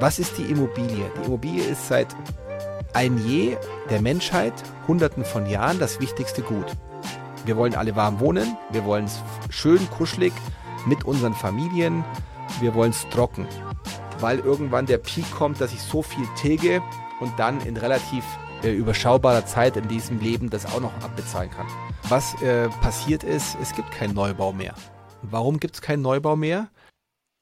Was ist die Immobilie? Die Immobilie ist seit ein je der Menschheit, hunderten von Jahren, das wichtigste Gut. Wir wollen alle warm wohnen, wir wollen es schön kuschelig mit unseren Familien, wir wollen es trocken, weil irgendwann der Peak kommt, dass ich so viel tilge und dann in relativ äh, überschaubarer Zeit in diesem Leben das auch noch abbezahlen kann. Was äh, passiert ist, es gibt keinen Neubau mehr. Warum gibt es keinen Neubau mehr?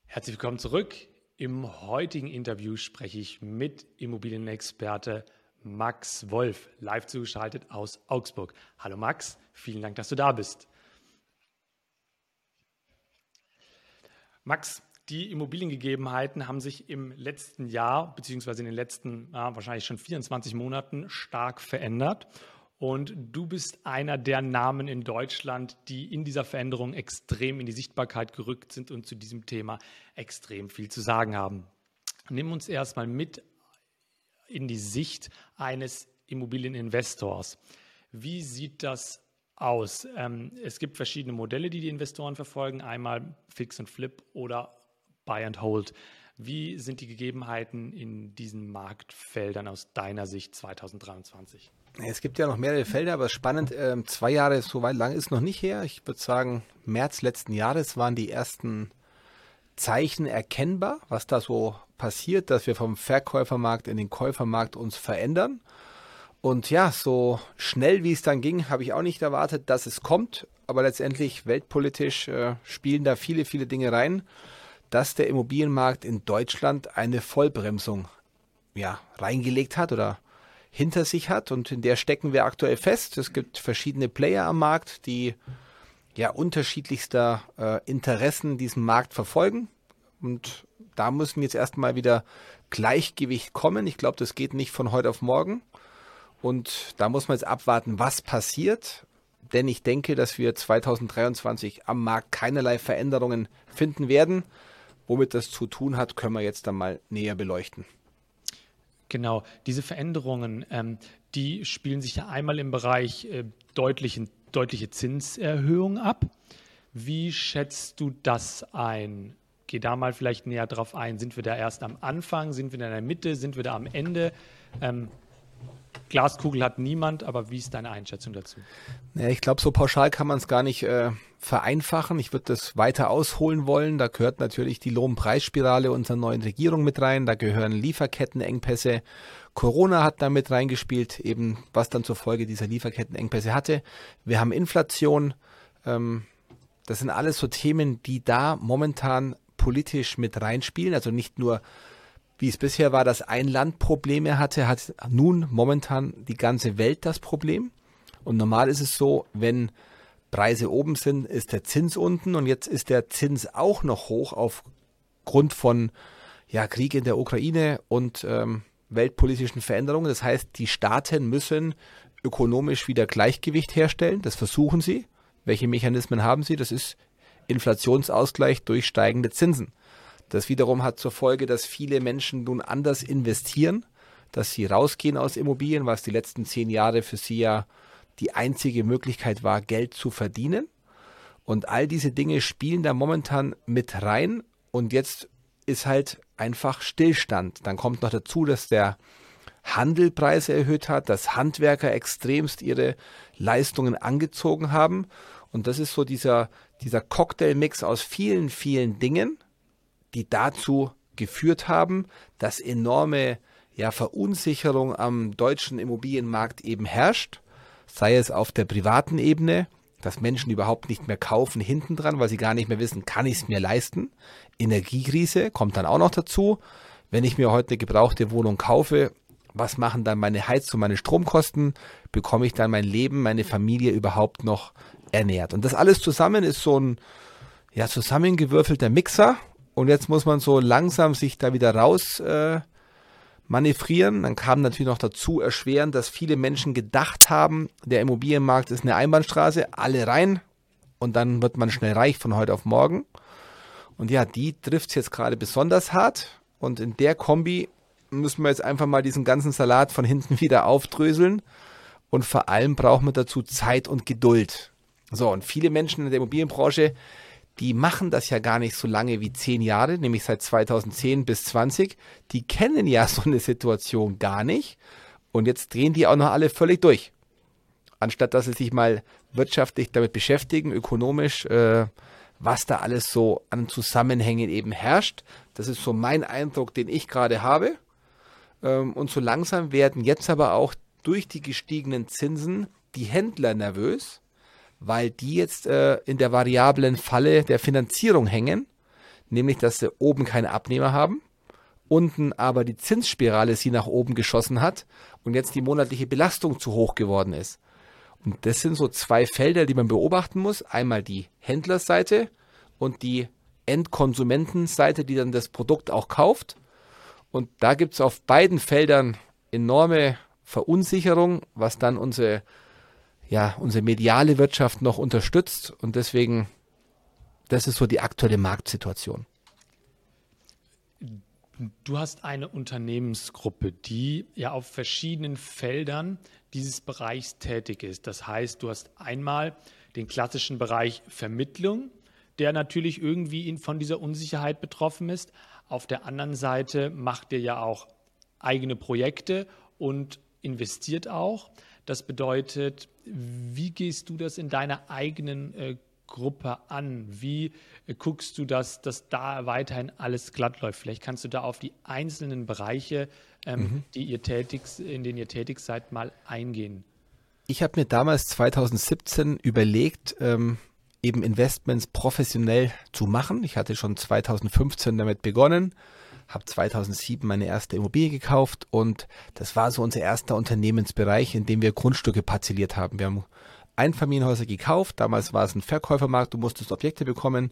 Herzlich willkommen zurück. Im heutigen Interview spreche ich mit Immobilienexperte Max Wolf, live zugeschaltet aus Augsburg. Hallo Max, vielen Dank, dass du da bist. Max, die Immobiliengegebenheiten haben sich im letzten Jahr, beziehungsweise in den letzten ja, wahrscheinlich schon 24 Monaten stark verändert. Und du bist einer der Namen in Deutschland, die in dieser Veränderung extrem in die Sichtbarkeit gerückt sind und zu diesem Thema extrem viel zu sagen haben. Nimm uns erstmal mit in die Sicht eines Immobilieninvestors. Wie sieht das aus? Ähm, es gibt verschiedene Modelle, die die Investoren verfolgen. Einmal Fix und Flip oder Buy and Hold. Wie sind die Gegebenheiten in diesen Marktfeldern aus deiner Sicht 2023? Es gibt ja noch mehrere Felder, aber spannend, äh, zwei Jahre so weit lang ist noch nicht her. Ich würde sagen, März letzten Jahres waren die ersten Zeichen erkennbar, was da so passiert, dass wir vom Verkäufermarkt in den Käufermarkt uns verändern. Und ja, so schnell wie es dann ging, habe ich auch nicht erwartet, dass es kommt. Aber letztendlich weltpolitisch äh, spielen da viele, viele Dinge rein, dass der Immobilienmarkt in Deutschland eine Vollbremsung ja, reingelegt hat oder hinter sich hat und in der stecken wir aktuell fest. Es gibt verschiedene Player am Markt, die ja unterschiedlichster äh, Interessen diesen Markt verfolgen und da müssen jetzt erstmal wieder Gleichgewicht kommen. Ich glaube, das geht nicht von heute auf morgen. Und da muss man jetzt abwarten, was passiert. Denn ich denke, dass wir 2023 am Markt keinerlei Veränderungen finden werden. Womit das zu tun hat, können wir jetzt dann mal näher beleuchten. Genau, diese Veränderungen, ähm, die spielen sich ja einmal im Bereich äh, deutlichen, deutliche Zinserhöhung ab. Wie schätzt du das ein? Geh da mal vielleicht näher drauf ein. Sind wir da erst am Anfang? Sind wir da in der Mitte? Sind wir da am Ende? Ähm, Glaskugel hat niemand, aber wie ist deine Einschätzung dazu? Ja, ich glaube, so pauschal kann man es gar nicht äh, vereinfachen. Ich würde das weiter ausholen wollen. Da gehört natürlich die Lohnpreisspirale unserer neuen Regierung mit rein. Da gehören Lieferkettenengpässe. Corona hat da mit reingespielt, eben was dann zur Folge dieser Lieferkettenengpässe hatte. Wir haben Inflation. Ähm, das sind alles so Themen, die da momentan politisch mit reinspielen. Also nicht nur wie es bisher war, dass ein Land Probleme hatte, hat nun momentan die ganze Welt das Problem. Und normal ist es so, wenn Preise oben sind, ist der Zins unten und jetzt ist der Zins auch noch hoch aufgrund von ja, Krieg in der Ukraine und ähm, weltpolitischen Veränderungen. Das heißt, die Staaten müssen ökonomisch wieder Gleichgewicht herstellen. Das versuchen sie. Welche Mechanismen haben sie? Das ist Inflationsausgleich durch steigende Zinsen. Das wiederum hat zur Folge, dass viele Menschen nun anders investieren, dass sie rausgehen aus Immobilien, was die letzten zehn Jahre für sie ja die einzige Möglichkeit war, Geld zu verdienen. Und all diese Dinge spielen da momentan mit rein. Und jetzt ist halt einfach Stillstand. Dann kommt noch dazu, dass der Handel Preise erhöht hat, dass Handwerker extremst ihre Leistungen angezogen haben. Und das ist so dieser, dieser Cocktailmix aus vielen, vielen Dingen, die dazu geführt haben, dass enorme ja, Verunsicherung am deutschen Immobilienmarkt eben herrscht, sei es auf der privaten Ebene, dass Menschen überhaupt nicht mehr kaufen hinten dran, weil sie gar nicht mehr wissen, kann ich es mir leisten. Energiekrise kommt dann auch noch dazu. Wenn ich mir heute eine gebrauchte Wohnung kaufe, was machen dann meine Heizung, meine Stromkosten? Bekomme ich dann mein Leben, meine Familie überhaupt noch ernährt? Und das alles zusammen ist so ein ja, zusammengewürfelter Mixer und jetzt muss man so langsam sich da wieder raus äh, manövrieren. Dann kam natürlich noch dazu erschwerend, dass viele Menschen gedacht haben, der Immobilienmarkt ist eine Einbahnstraße, alle rein und dann wird man schnell reich von heute auf morgen. Und ja, die trifft es jetzt gerade besonders hart. Und in der Kombi müssen wir jetzt einfach mal diesen ganzen Salat von hinten wieder aufdröseln. Und vor allem braucht man dazu Zeit und Geduld. So, und viele Menschen in der Immobilienbranche, die machen das ja gar nicht so lange wie zehn Jahre, nämlich seit 2010 bis 20. Die kennen ja so eine Situation gar nicht. Und jetzt drehen die auch noch alle völlig durch. Anstatt dass sie sich mal wirtschaftlich damit beschäftigen, ökonomisch, äh, was da alles so an Zusammenhängen eben herrscht. Das ist so mein Eindruck, den ich gerade habe. Ähm, und so langsam werden jetzt aber auch durch die gestiegenen Zinsen die Händler nervös weil die jetzt äh, in der variablen Falle der Finanzierung hängen, nämlich dass sie oben keine Abnehmer haben, unten aber die Zinsspirale sie nach oben geschossen hat und jetzt die monatliche Belastung zu hoch geworden ist. Und das sind so zwei Felder, die man beobachten muss. Einmal die Händlerseite und die Endkonsumentenseite, die dann das Produkt auch kauft. Und da gibt es auf beiden Feldern enorme Verunsicherung, was dann unsere ja, unsere mediale Wirtschaft noch unterstützt. Und deswegen, das ist so die aktuelle Marktsituation. Du hast eine Unternehmensgruppe, die ja auf verschiedenen Feldern dieses Bereichs tätig ist. Das heißt, du hast einmal den klassischen Bereich Vermittlung, der natürlich irgendwie von dieser Unsicherheit betroffen ist. Auf der anderen Seite macht ihr ja auch eigene Projekte und investiert auch. Das bedeutet, wie gehst du das in deiner eigenen äh, Gruppe an? Wie äh, guckst du, dass, dass da weiterhin alles glatt läuft? Vielleicht kannst du da auf die einzelnen Bereiche, ähm, mhm. die ihr tätig, in denen ihr tätig seid, mal eingehen. Ich habe mir damals 2017 überlegt, ähm, eben Investments professionell zu machen. Ich hatte schon 2015 damit begonnen habe 2007 meine erste Immobilie gekauft und das war so unser erster Unternehmensbereich, in dem wir Grundstücke parzelliert haben. Wir haben Einfamilienhäuser gekauft, damals war es ein Verkäufermarkt, du musstest Objekte bekommen,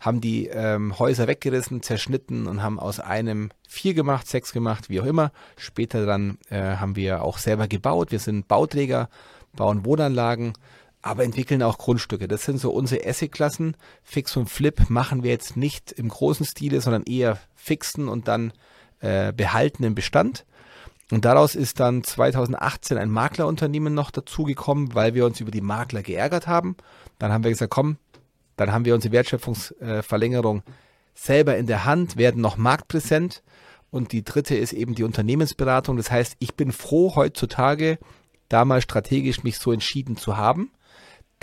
haben die ähm, Häuser weggerissen, zerschnitten und haben aus einem vier gemacht, sechs gemacht, wie auch immer. Später dann äh, haben wir auch selber gebaut. Wir sind Bauträger, bauen Wohnanlagen, aber entwickeln auch Grundstücke. Das sind so unsere Asset-Klassen. Fix und Flip machen wir jetzt nicht im großen Stile, sondern eher fixen und dann äh, behaltenen Bestand. Und daraus ist dann 2018 ein Maklerunternehmen noch dazugekommen, weil wir uns über die Makler geärgert haben. Dann haben wir gesagt, komm, dann haben wir unsere Wertschöpfungsverlängerung selber in der Hand, werden noch marktpräsent. Und die dritte ist eben die Unternehmensberatung. Das heißt, ich bin froh heutzutage, damals strategisch mich so entschieden zu haben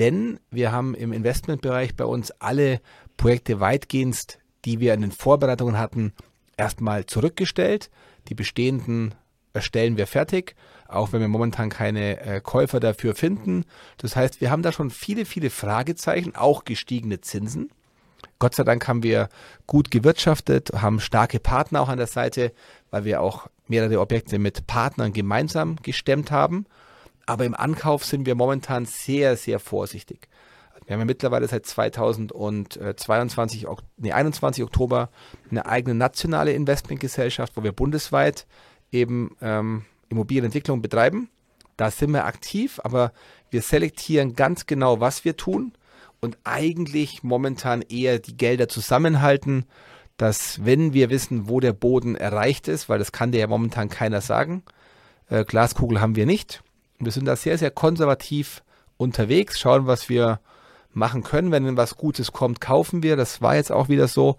denn wir haben im Investmentbereich bei uns alle Projekte weitgehend, die wir in den Vorbereitungen hatten, erstmal zurückgestellt. Die bestehenden erstellen wir fertig, auch wenn wir momentan keine äh, Käufer dafür finden. Das heißt, wir haben da schon viele, viele Fragezeichen, auch gestiegene Zinsen. Gott sei Dank haben wir gut gewirtschaftet, haben starke Partner auch an der Seite, weil wir auch mehrere Objekte mit Partnern gemeinsam gestemmt haben. Aber im Ankauf sind wir momentan sehr, sehr vorsichtig. Wir haben ja mittlerweile seit 2022, nee, 21 Oktober eine eigene nationale Investmentgesellschaft, wo wir bundesweit eben ähm, Immobilienentwicklung betreiben. Da sind wir aktiv, aber wir selektieren ganz genau, was wir tun und eigentlich momentan eher die Gelder zusammenhalten, dass wenn wir wissen, wo der Boden erreicht ist, weil das kann dir ja momentan keiner sagen, äh, Glaskugel haben wir nicht, wir sind da sehr, sehr konservativ unterwegs, schauen, was wir machen können. Wenn was Gutes kommt, kaufen wir. Das war jetzt auch wieder so,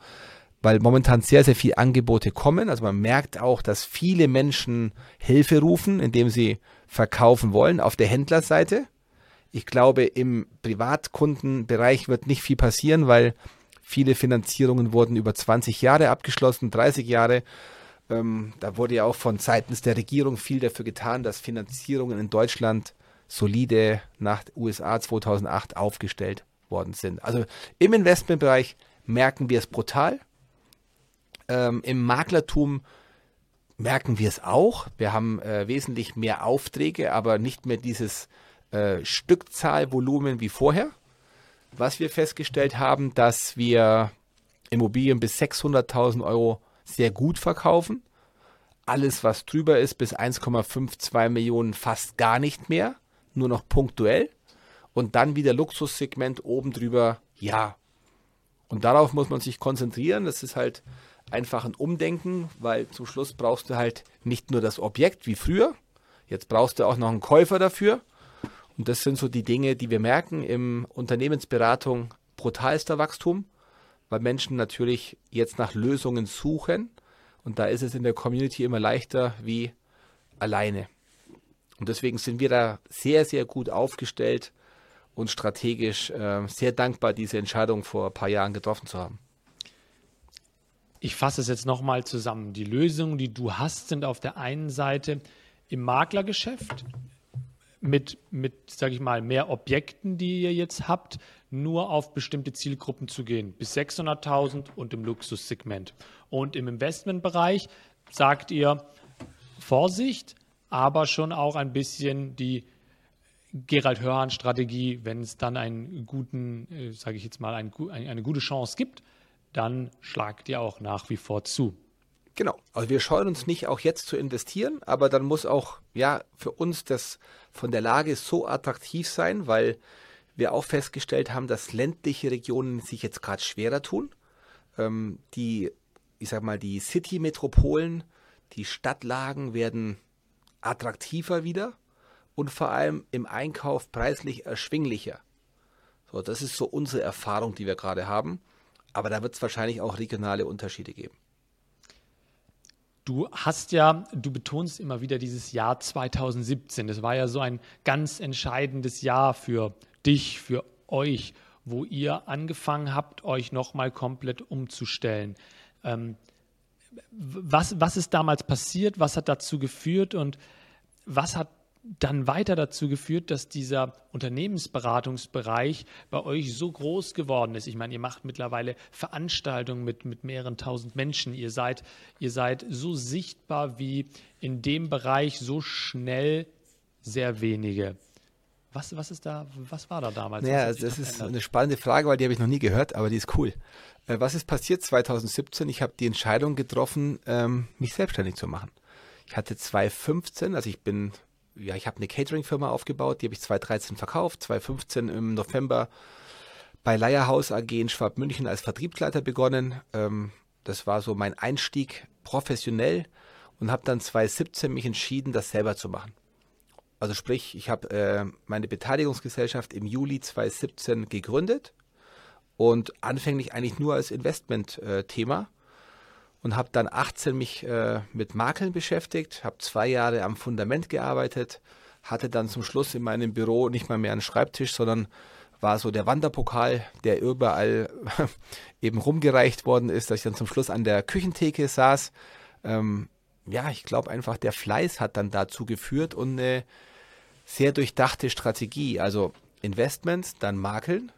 weil momentan sehr, sehr viele Angebote kommen. Also man merkt auch, dass viele Menschen Hilfe rufen, indem sie verkaufen wollen auf der Händlerseite. Ich glaube, im Privatkundenbereich wird nicht viel passieren, weil viele Finanzierungen wurden über 20 Jahre abgeschlossen, 30 Jahre. Ähm, da wurde ja auch von seitens der Regierung viel dafür getan, dass Finanzierungen in Deutschland solide nach USA 2008 aufgestellt worden sind. Also im Investmentbereich merken wir es brutal. Ähm, Im Maklertum merken wir es auch. Wir haben äh, wesentlich mehr Aufträge, aber nicht mehr dieses äh, Stückzahlvolumen wie vorher. Was wir festgestellt haben, dass wir Immobilien bis 600.000 Euro sehr gut verkaufen. Alles, was drüber ist, bis 1,52 Millionen fast gar nicht mehr, nur noch punktuell. Und dann wieder Luxussegment oben drüber, ja. Und darauf muss man sich konzentrieren. Das ist halt einfach ein Umdenken, weil zum Schluss brauchst du halt nicht nur das Objekt wie früher, jetzt brauchst du auch noch einen Käufer dafür. Und das sind so die Dinge, die wir merken im Unternehmensberatung brutalster Wachstum. Weil Menschen natürlich jetzt nach Lösungen suchen und da ist es in der Community immer leichter wie alleine. Und deswegen sind wir da sehr, sehr gut aufgestellt und strategisch äh, sehr dankbar, diese Entscheidung vor ein paar Jahren getroffen zu haben. Ich fasse es jetzt nochmal zusammen. Die Lösungen, die du hast, sind auf der einen Seite im Maklergeschäft mit, mit sage ich mal, mehr Objekten, die ihr jetzt habt, nur auf bestimmte Zielgruppen zu gehen, bis 600.000 und im Luxussegment. Und im Investmentbereich sagt ihr Vorsicht, aber schon auch ein bisschen die Gerald Hörhan-Strategie, wenn es dann einen guten, äh, sage ich jetzt mal, ein, eine gute Chance gibt, dann schlagt ihr auch nach wie vor zu. Genau. Also wir scheuen uns nicht, auch jetzt zu investieren, aber dann muss auch, ja, für uns das von der Lage so attraktiv sein, weil wir auch festgestellt haben, dass ländliche Regionen sich jetzt gerade schwerer tun. Ähm, die, ich sag mal, die City-Metropolen, die Stadtlagen werden attraktiver wieder und vor allem im Einkauf preislich erschwinglicher. So, das ist so unsere Erfahrung, die wir gerade haben. Aber da wird es wahrscheinlich auch regionale Unterschiede geben. Du hast ja, du betonst immer wieder dieses Jahr 2017. Das war ja so ein ganz entscheidendes Jahr für dich, für euch, wo ihr angefangen habt, euch nochmal komplett umzustellen. Ähm, was, was ist damals passiert? Was hat dazu geführt und was hat dann weiter dazu geführt, dass dieser Unternehmensberatungsbereich bei euch so groß geworden ist. Ich meine, ihr macht mittlerweile Veranstaltungen mit, mit mehreren tausend Menschen. Ihr seid, ihr seid so sichtbar wie in dem Bereich so schnell sehr wenige. Was, was ist da, was war da damals? Ja, naja, das ist eine spannende Frage, weil die habe ich noch nie gehört, aber die ist cool. Äh, was ist passiert 2017? Ich habe die Entscheidung getroffen, ähm, mich selbstständig zu machen. Ich hatte 2015, also ich bin ja, ich habe eine Catering-Firma aufgebaut, die habe ich 2013 verkauft, 2015 im November bei Leierhaus AG in Schwabmünchen als Vertriebsleiter begonnen. Ähm, das war so mein Einstieg professionell und habe dann 2017 mich entschieden, das selber zu machen. Also sprich, ich habe äh, meine Beteiligungsgesellschaft im Juli 2017 gegründet und anfänglich eigentlich nur als Investment-Thema. Äh, und habe dann 18 mich äh, mit Makeln beschäftigt, habe zwei Jahre am Fundament gearbeitet, hatte dann zum Schluss in meinem Büro nicht mal mehr einen Schreibtisch, sondern war so der Wanderpokal, der überall eben rumgereicht worden ist, dass ich dann zum Schluss an der Küchentheke saß. Ähm, ja, ich glaube einfach, der Fleiß hat dann dazu geführt und eine sehr durchdachte Strategie. Also Investments, dann Makeln,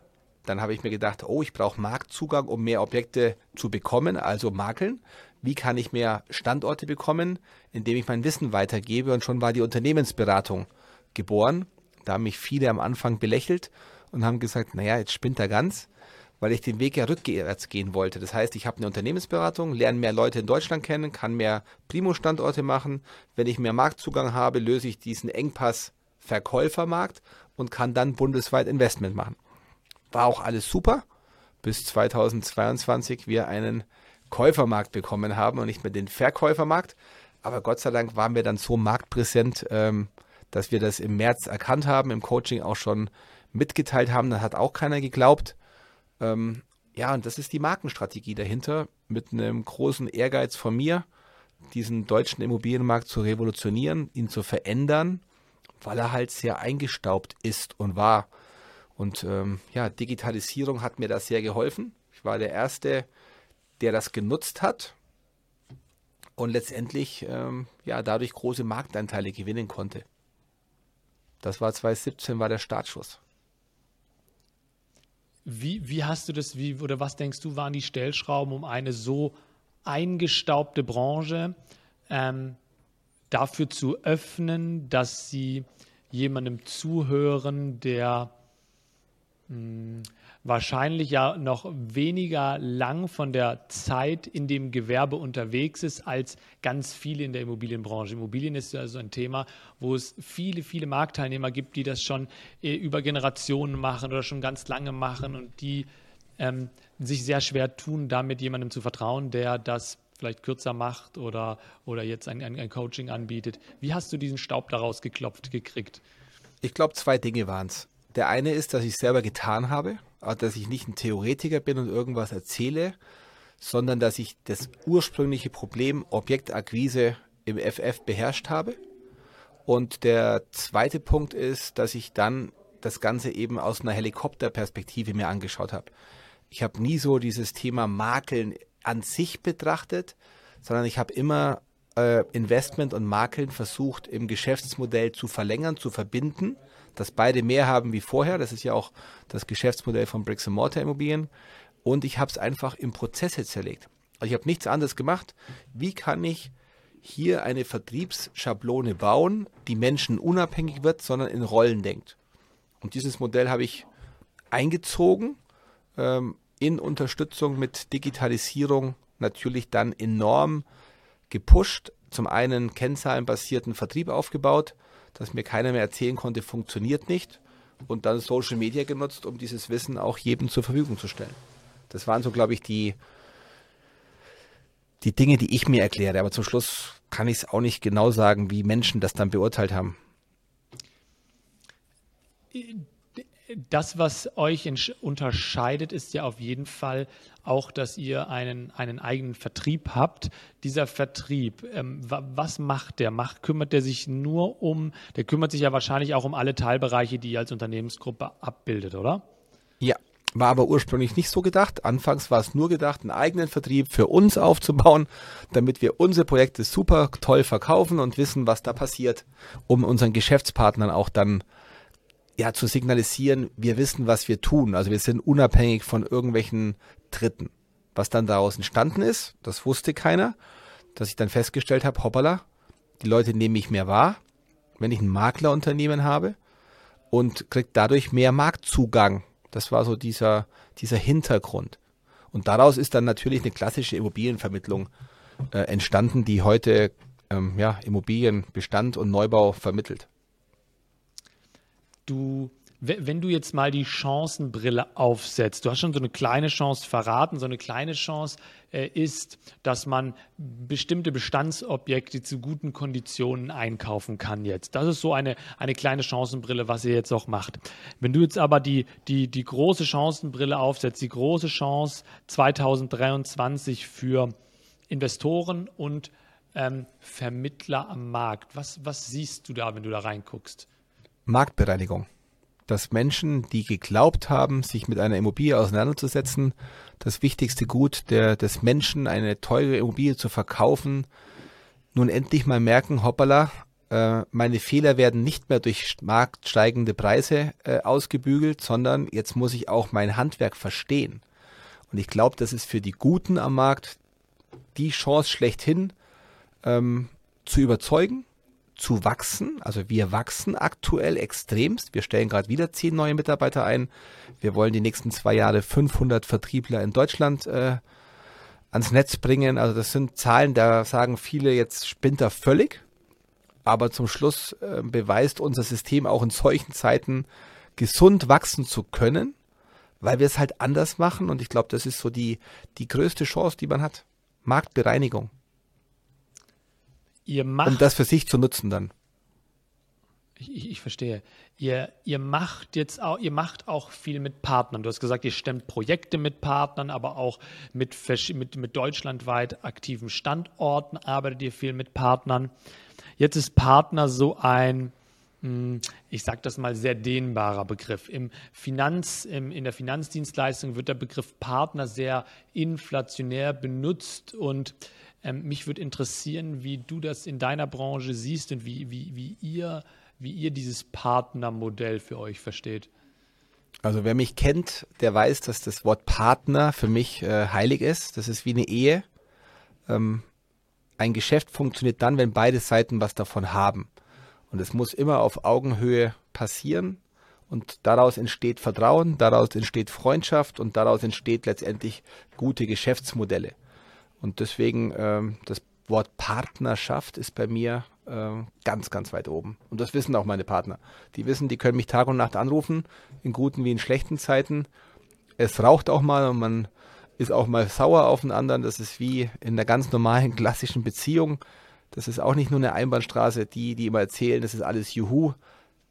dann habe ich mir gedacht, oh, ich brauche Marktzugang, um mehr Objekte zu bekommen, also Makeln. Wie kann ich mehr Standorte bekommen, indem ich mein Wissen weitergebe? Und schon war die Unternehmensberatung geboren. Da haben mich viele am Anfang belächelt und haben gesagt, naja, jetzt spinnt er ganz, weil ich den Weg ja rückwärts gehen wollte. Das heißt, ich habe eine Unternehmensberatung, lerne mehr Leute in Deutschland kennen, kann mehr Primo-Standorte machen. Wenn ich mehr Marktzugang habe, löse ich diesen Engpass Verkäufermarkt und kann dann bundesweit Investment machen. War auch alles super, bis 2022 wir einen Käufermarkt bekommen haben und nicht mehr den Verkäufermarkt. Aber Gott sei Dank waren wir dann so marktpräsent, ähm, dass wir das im März erkannt haben, im Coaching auch schon mitgeteilt haben. Da hat auch keiner geglaubt. Ähm, ja, und das ist die Markenstrategie dahinter, mit einem großen Ehrgeiz von mir, diesen deutschen Immobilienmarkt zu revolutionieren, ihn zu verändern, weil er halt sehr eingestaubt ist und war. Und ähm, ja, Digitalisierung hat mir da sehr geholfen. Ich war der Erste, der das genutzt hat und letztendlich ähm, ja dadurch große Marktanteile gewinnen konnte. Das war 2017 war der Startschuss. Wie, wie hast du das, wie, oder was denkst du, waren die Stellschrauben, um eine so eingestaubte Branche ähm, dafür zu öffnen, dass sie jemandem zuhören, der wahrscheinlich ja noch weniger lang von der Zeit in dem Gewerbe unterwegs ist als ganz viele in der Immobilienbranche. Immobilien ist ja so ein Thema, wo es viele, viele Marktteilnehmer gibt, die das schon äh, über Generationen machen oder schon ganz lange machen und die ähm, sich sehr schwer tun, damit jemandem zu vertrauen, der das vielleicht kürzer macht oder, oder jetzt ein, ein, ein Coaching anbietet. Wie hast du diesen Staub daraus geklopft gekriegt? Ich glaube, zwei Dinge waren es. Der eine ist, dass ich selber getan habe. dass ich nicht ein Theoretiker bin und irgendwas erzähle, sondern dass ich das ursprüngliche Problem Objektakquise im FF beherrscht habe. Und der zweite Punkt ist, dass ich dann das Ganze eben aus einer Helikopterperspektive mir angeschaut habe. Ich habe nie so dieses Thema Makeln an sich betrachtet, sondern ich habe immer äh, Investment und Makeln versucht im Geschäftsmodell zu verlängern, zu verbinden, dass beide mehr haben wie vorher. Das ist ja auch das Geschäftsmodell von Bricks Mortar Immobilien und ich habe es einfach in Prozesse zerlegt. Also ich habe nichts anderes gemacht. Wie kann ich hier eine Vertriebsschablone bauen, die Menschen unabhängig wird, sondern in Rollen denkt? Und dieses Modell habe ich eingezogen, ähm, in Unterstützung mit Digitalisierung natürlich dann enorm gepusht. Zum einen kennzahlenbasierten Vertrieb aufgebaut, dass mir keiner mehr erzählen konnte, funktioniert nicht. Und dann Social Media genutzt, um dieses Wissen auch jedem zur Verfügung zu stellen. Das waren so, glaube ich, die, die Dinge, die ich mir erkläre. Aber zum Schluss kann ich es auch nicht genau sagen, wie Menschen das dann beurteilt haben. Das, was euch unterscheidet, ist ja auf jeden Fall auch, dass ihr einen, einen eigenen Vertrieb habt. Dieser Vertrieb, ähm, was macht der? Macht, kümmert der sich nur um, der kümmert sich ja wahrscheinlich auch um alle Teilbereiche, die ihr als Unternehmensgruppe abbildet, oder? Ja, war aber ursprünglich nicht so gedacht. Anfangs war es nur gedacht, einen eigenen Vertrieb für uns aufzubauen, damit wir unsere Projekte super toll verkaufen und wissen, was da passiert, um unseren Geschäftspartnern auch dann ja zu signalisieren, wir wissen, was wir tun. Also wir sind unabhängig von irgendwelchen Dritten. Was dann daraus entstanden ist, das wusste keiner, dass ich dann festgestellt habe, hoppala, die Leute nehmen mich mehr wahr, wenn ich ein Maklerunternehmen habe und kriege dadurch mehr Marktzugang das war so dieser, dieser Hintergrund. Und daraus ist dann natürlich eine klassische Immobilienvermittlung äh, entstanden, die heute ähm, ja, Immobilienbestand und Neubau vermittelt. Du wenn du jetzt mal die Chancenbrille aufsetzt, du hast schon so eine kleine Chance verraten, so eine kleine Chance äh, ist, dass man bestimmte Bestandsobjekte zu guten Konditionen einkaufen kann jetzt. Das ist so eine, eine kleine Chancenbrille, was ihr jetzt auch macht. Wenn du jetzt aber die, die, die große Chancenbrille aufsetzt, die große Chance 2023 für Investoren und ähm, Vermittler am Markt, was, was siehst du da, wenn du da reinguckst? Marktbereinigung dass Menschen, die geglaubt haben, sich mit einer Immobilie auseinanderzusetzen, das wichtigste Gut der, des Menschen, eine teure Immobilie zu verkaufen, nun endlich mal merken, hoppala, äh, meine Fehler werden nicht mehr durch marktsteigende Preise äh, ausgebügelt, sondern jetzt muss ich auch mein Handwerk verstehen. Und ich glaube, das ist für die Guten am Markt die Chance schlechthin, ähm, zu überzeugen, zu wachsen. Also wir wachsen aktuell extremst. Wir stellen gerade wieder zehn neue Mitarbeiter ein. Wir wollen die nächsten zwei Jahre 500 Vertriebler in Deutschland äh, ans Netz bringen. Also das sind Zahlen, da sagen viele jetzt spinnt er völlig. Aber zum Schluss äh, beweist unser System auch in solchen Zeiten gesund wachsen zu können, weil wir es halt anders machen. Und ich glaube, das ist so die, die größte Chance, die man hat. Marktbereinigung. Ihr macht, um das für sich zu nutzen dann. Ich, ich, verstehe. Ihr, ihr macht jetzt auch, ihr macht auch viel mit Partnern. Du hast gesagt, ihr stemmt Projekte mit Partnern, aber auch mit, mit, mit deutschlandweit aktiven Standorten arbeitet ihr viel mit Partnern. Jetzt ist Partner so ein, hm, ich sage das mal, sehr dehnbarer Begriff. Im Finanz, im, in der Finanzdienstleistung wird der Begriff Partner sehr inflationär benutzt und ähm, mich würde interessieren, wie du das in deiner Branche siehst und wie, wie, wie, ihr, wie ihr dieses Partnermodell für euch versteht. Also wer mich kennt, der weiß, dass das Wort Partner für mich äh, heilig ist. Das ist wie eine Ehe. Ähm, ein Geschäft funktioniert dann, wenn beide Seiten was davon haben. Und es muss immer auf Augenhöhe passieren. Und daraus entsteht Vertrauen, daraus entsteht Freundschaft und daraus entsteht letztendlich gute Geschäftsmodelle. Und deswegen ähm, das Wort Partnerschaft ist bei mir äh, ganz, ganz weit oben. Und das wissen auch meine Partner. Die wissen, die können mich Tag und Nacht anrufen, in guten wie in schlechten Zeiten. Es raucht auch mal und man ist auch mal sauer auf den anderen. Das ist wie in einer ganz normalen klassischen Beziehung. Das ist auch nicht nur eine Einbahnstraße. Die, die immer erzählen, das ist alles Juhu,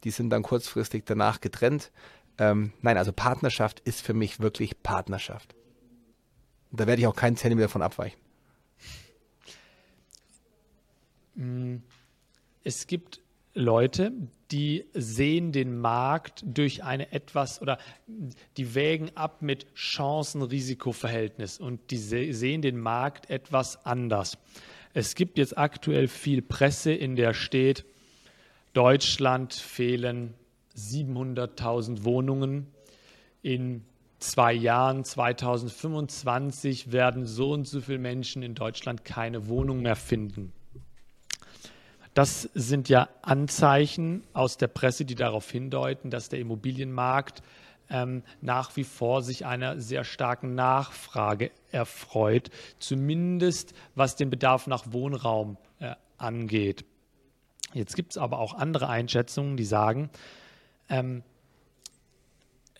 die sind dann kurzfristig danach getrennt. Ähm, nein, also Partnerschaft ist für mich wirklich Partnerschaft. Da werde ich auch keinen Zentimeter von abweichen. Es gibt Leute, die sehen den Markt durch eine etwas oder die wägen ab mit Chancen-Risiko-Verhältnis und die sehen den Markt etwas anders. Es gibt jetzt aktuell viel Presse, in der steht, Deutschland fehlen 700.000 Wohnungen. In zwei Jahren, 2025, werden so und so viele Menschen in Deutschland keine Wohnung mehr finden. Das sind ja Anzeichen aus der Presse, die darauf hindeuten, dass der Immobilienmarkt ähm, nach wie vor sich einer sehr starken Nachfrage erfreut, zumindest was den Bedarf nach Wohnraum äh, angeht. Jetzt gibt es aber auch andere Einschätzungen, die sagen, ähm,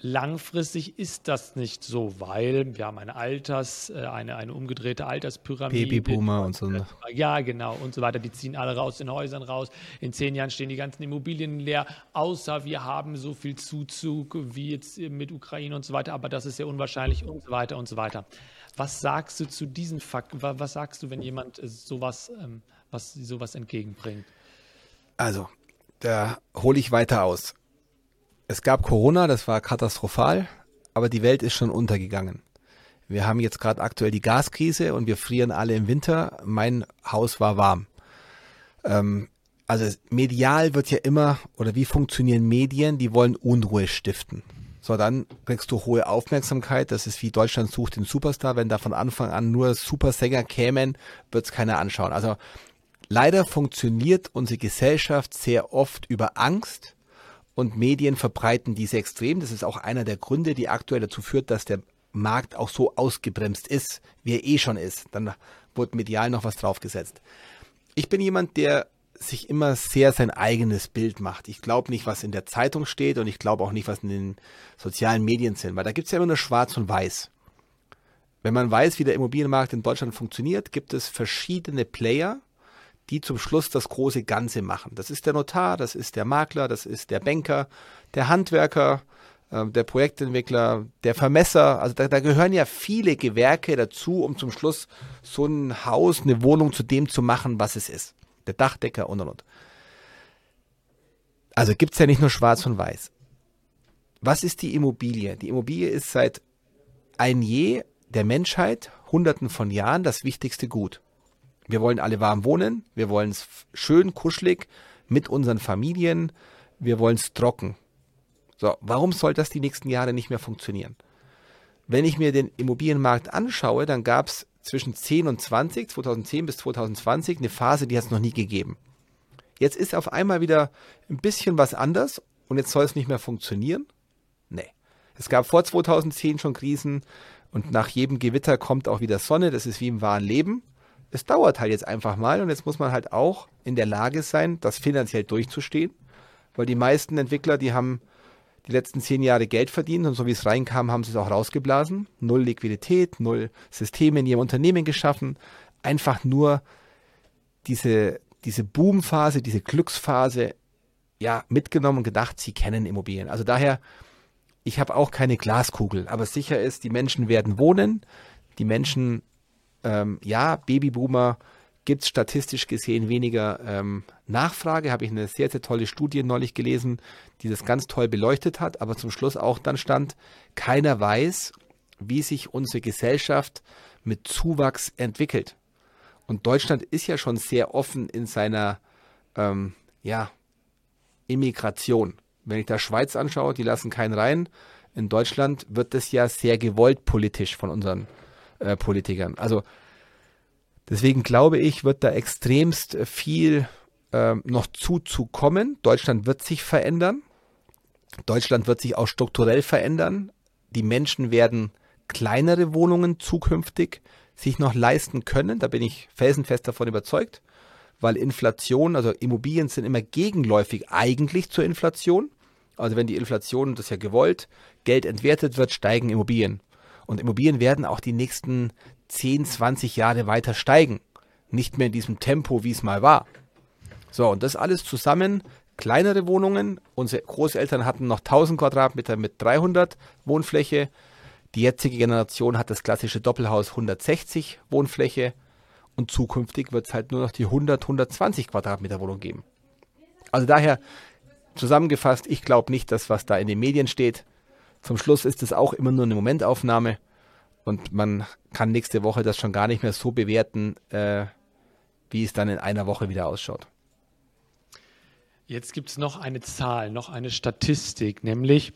Langfristig ist das nicht so, weil wir haben eine Alters, äh, eine, eine umgedrehte Alterspyramide. Babyboomer und so. Ja, genau und so weiter. Die ziehen alle raus in Häusern raus. In zehn Jahren stehen die ganzen Immobilien leer, außer wir haben so viel Zuzug wie jetzt mit Ukraine und so weiter. Aber das ist ja unwahrscheinlich und so weiter und so weiter. Was sagst du zu diesen Fakten? Was sagst du, wenn jemand sowas, ähm, was sowas entgegenbringt? Also, da hole ich weiter aus es gab Corona, das war katastrophal, aber die Welt ist schon untergegangen. Wir haben jetzt gerade aktuell die Gaskrise und wir frieren alle im Winter. Mein Haus war warm. Ähm, also medial wird ja immer, oder wie funktionieren Medien? Die wollen Unruhe stiften. So, dann kriegst du hohe Aufmerksamkeit. Das ist wie Deutschland sucht den Superstar. Wenn da von Anfang an nur Supersänger kämen, wird es keiner anschauen. Also leider funktioniert unsere Gesellschaft sehr oft über Angst und Medien verbreiten diese extrem. Das ist auch einer der Gründe, die aktuell dazu führt, dass der Markt auch so ausgebremst ist, wie er eh schon ist. Dann wurde medial noch was draufgesetzt. Ich bin jemand, der sich immer sehr sein eigenes Bild macht. Ich glaube nicht, was in der Zeitung steht und ich glaube auch nicht, was in den sozialen Medien sind, weil da gibt es ja immer nur Schwarz und Weiß. Wenn man weiß, wie der Immobilienmarkt in Deutschland funktioniert, gibt es verschiedene Player, die zum Schluss das große Ganze machen. Das ist der Notar, das ist der Makler, das ist der Banker, der Handwerker, äh, der Projektentwickler, der Vermesser. Also da, da gehören ja viele Gewerke dazu, um zum Schluss so ein Haus, eine Wohnung zu dem zu machen, was es ist. Der Dachdecker und und und. Also gibt es ja nicht nur schwarz und weiß. Was ist die Immobilie? Die Immobilie ist seit ein je der Menschheit, hunderten von Jahren, das wichtigste Gut. Wir wollen alle warm wohnen, wir wollen es schön kuschelig mit unseren Familien, wir wollen es trocken. So, warum soll das die nächsten Jahre nicht mehr funktionieren? Wenn ich mir den Immobilienmarkt anschaue, dann gab es zwischen 10 und 20, 2010 bis 2020, eine Phase, die hat es noch nie gegeben. Jetzt ist auf einmal wieder ein bisschen was anders und jetzt soll es nicht mehr funktionieren? Nee. Es gab vor 2010 schon Krisen und nach jedem Gewitter kommt auch wieder Sonne. Das ist wie im wahren Leben es dauert halt jetzt einfach mal und jetzt muss man halt auch in der Lage sein, das finanziell durchzustehen, weil die meisten Entwickler, die haben die letzten zehn Jahre Geld verdient und so wie es reinkam, haben sie es auch rausgeblasen. Null Liquidität, null Systeme in ihrem Unternehmen geschaffen, einfach nur diese, diese Boomphase, diese Glücksphase ja mitgenommen und gedacht, sie kennen Immobilien. Also daher, ich habe auch keine Glaskugel, aber sicher ist, die Menschen werden wohnen, die Menschen ähm, ja, Babyboomer gibt es statistisch gesehen weniger ähm, Nachfrage. Habe ich eine sehr, sehr tolle Studie neulich gelesen, die das ganz toll beleuchtet hat, aber zum Schluss auch dann stand, keiner weiß, wie sich unsere Gesellschaft mit Zuwachs entwickelt. Und Deutschland ist ja schon sehr offen in seiner ähm, ja, Immigration. Wenn ich da Schweiz anschaue, die lassen keinen rein. In Deutschland wird das ja sehr gewollt politisch von unseren äh, Politikern. Also deswegen glaube ich, wird da extremst viel äh, noch zuzukommen. Deutschland wird sich verändern. Deutschland wird sich auch strukturell verändern. Die Menschen werden kleinere Wohnungen zukünftig sich noch leisten können. Da bin ich felsenfest davon überzeugt, weil Inflation, also Immobilien sind immer gegenläufig eigentlich zur Inflation. Also wenn die Inflation, das ist ja gewollt, Geld entwertet wird, steigen Immobilien. Und Immobilien werden auch die nächsten 10, 20 Jahre weiter steigen. Nicht mehr in diesem Tempo, wie es mal war. So, und das alles zusammen kleinere Wohnungen. Unsere Großeltern hatten noch 1000 Quadratmeter mit 300 Wohnfläche. Die jetzige Generation hat das klassische Doppelhaus 160 Wohnfläche und zukünftig wird es halt nur noch die 100, 120 Quadratmeter Wohnung geben. Also daher zusammengefasst, ich glaube nicht, dass was da in den Medien steht. Zum Schluss ist es auch immer nur eine Momentaufnahme und man kann nächste Woche das schon gar nicht mehr so bewerten, äh, wie es dann in einer Woche wieder ausschaut. Jetzt gibt es noch eine Zahl, noch eine Statistik, nämlich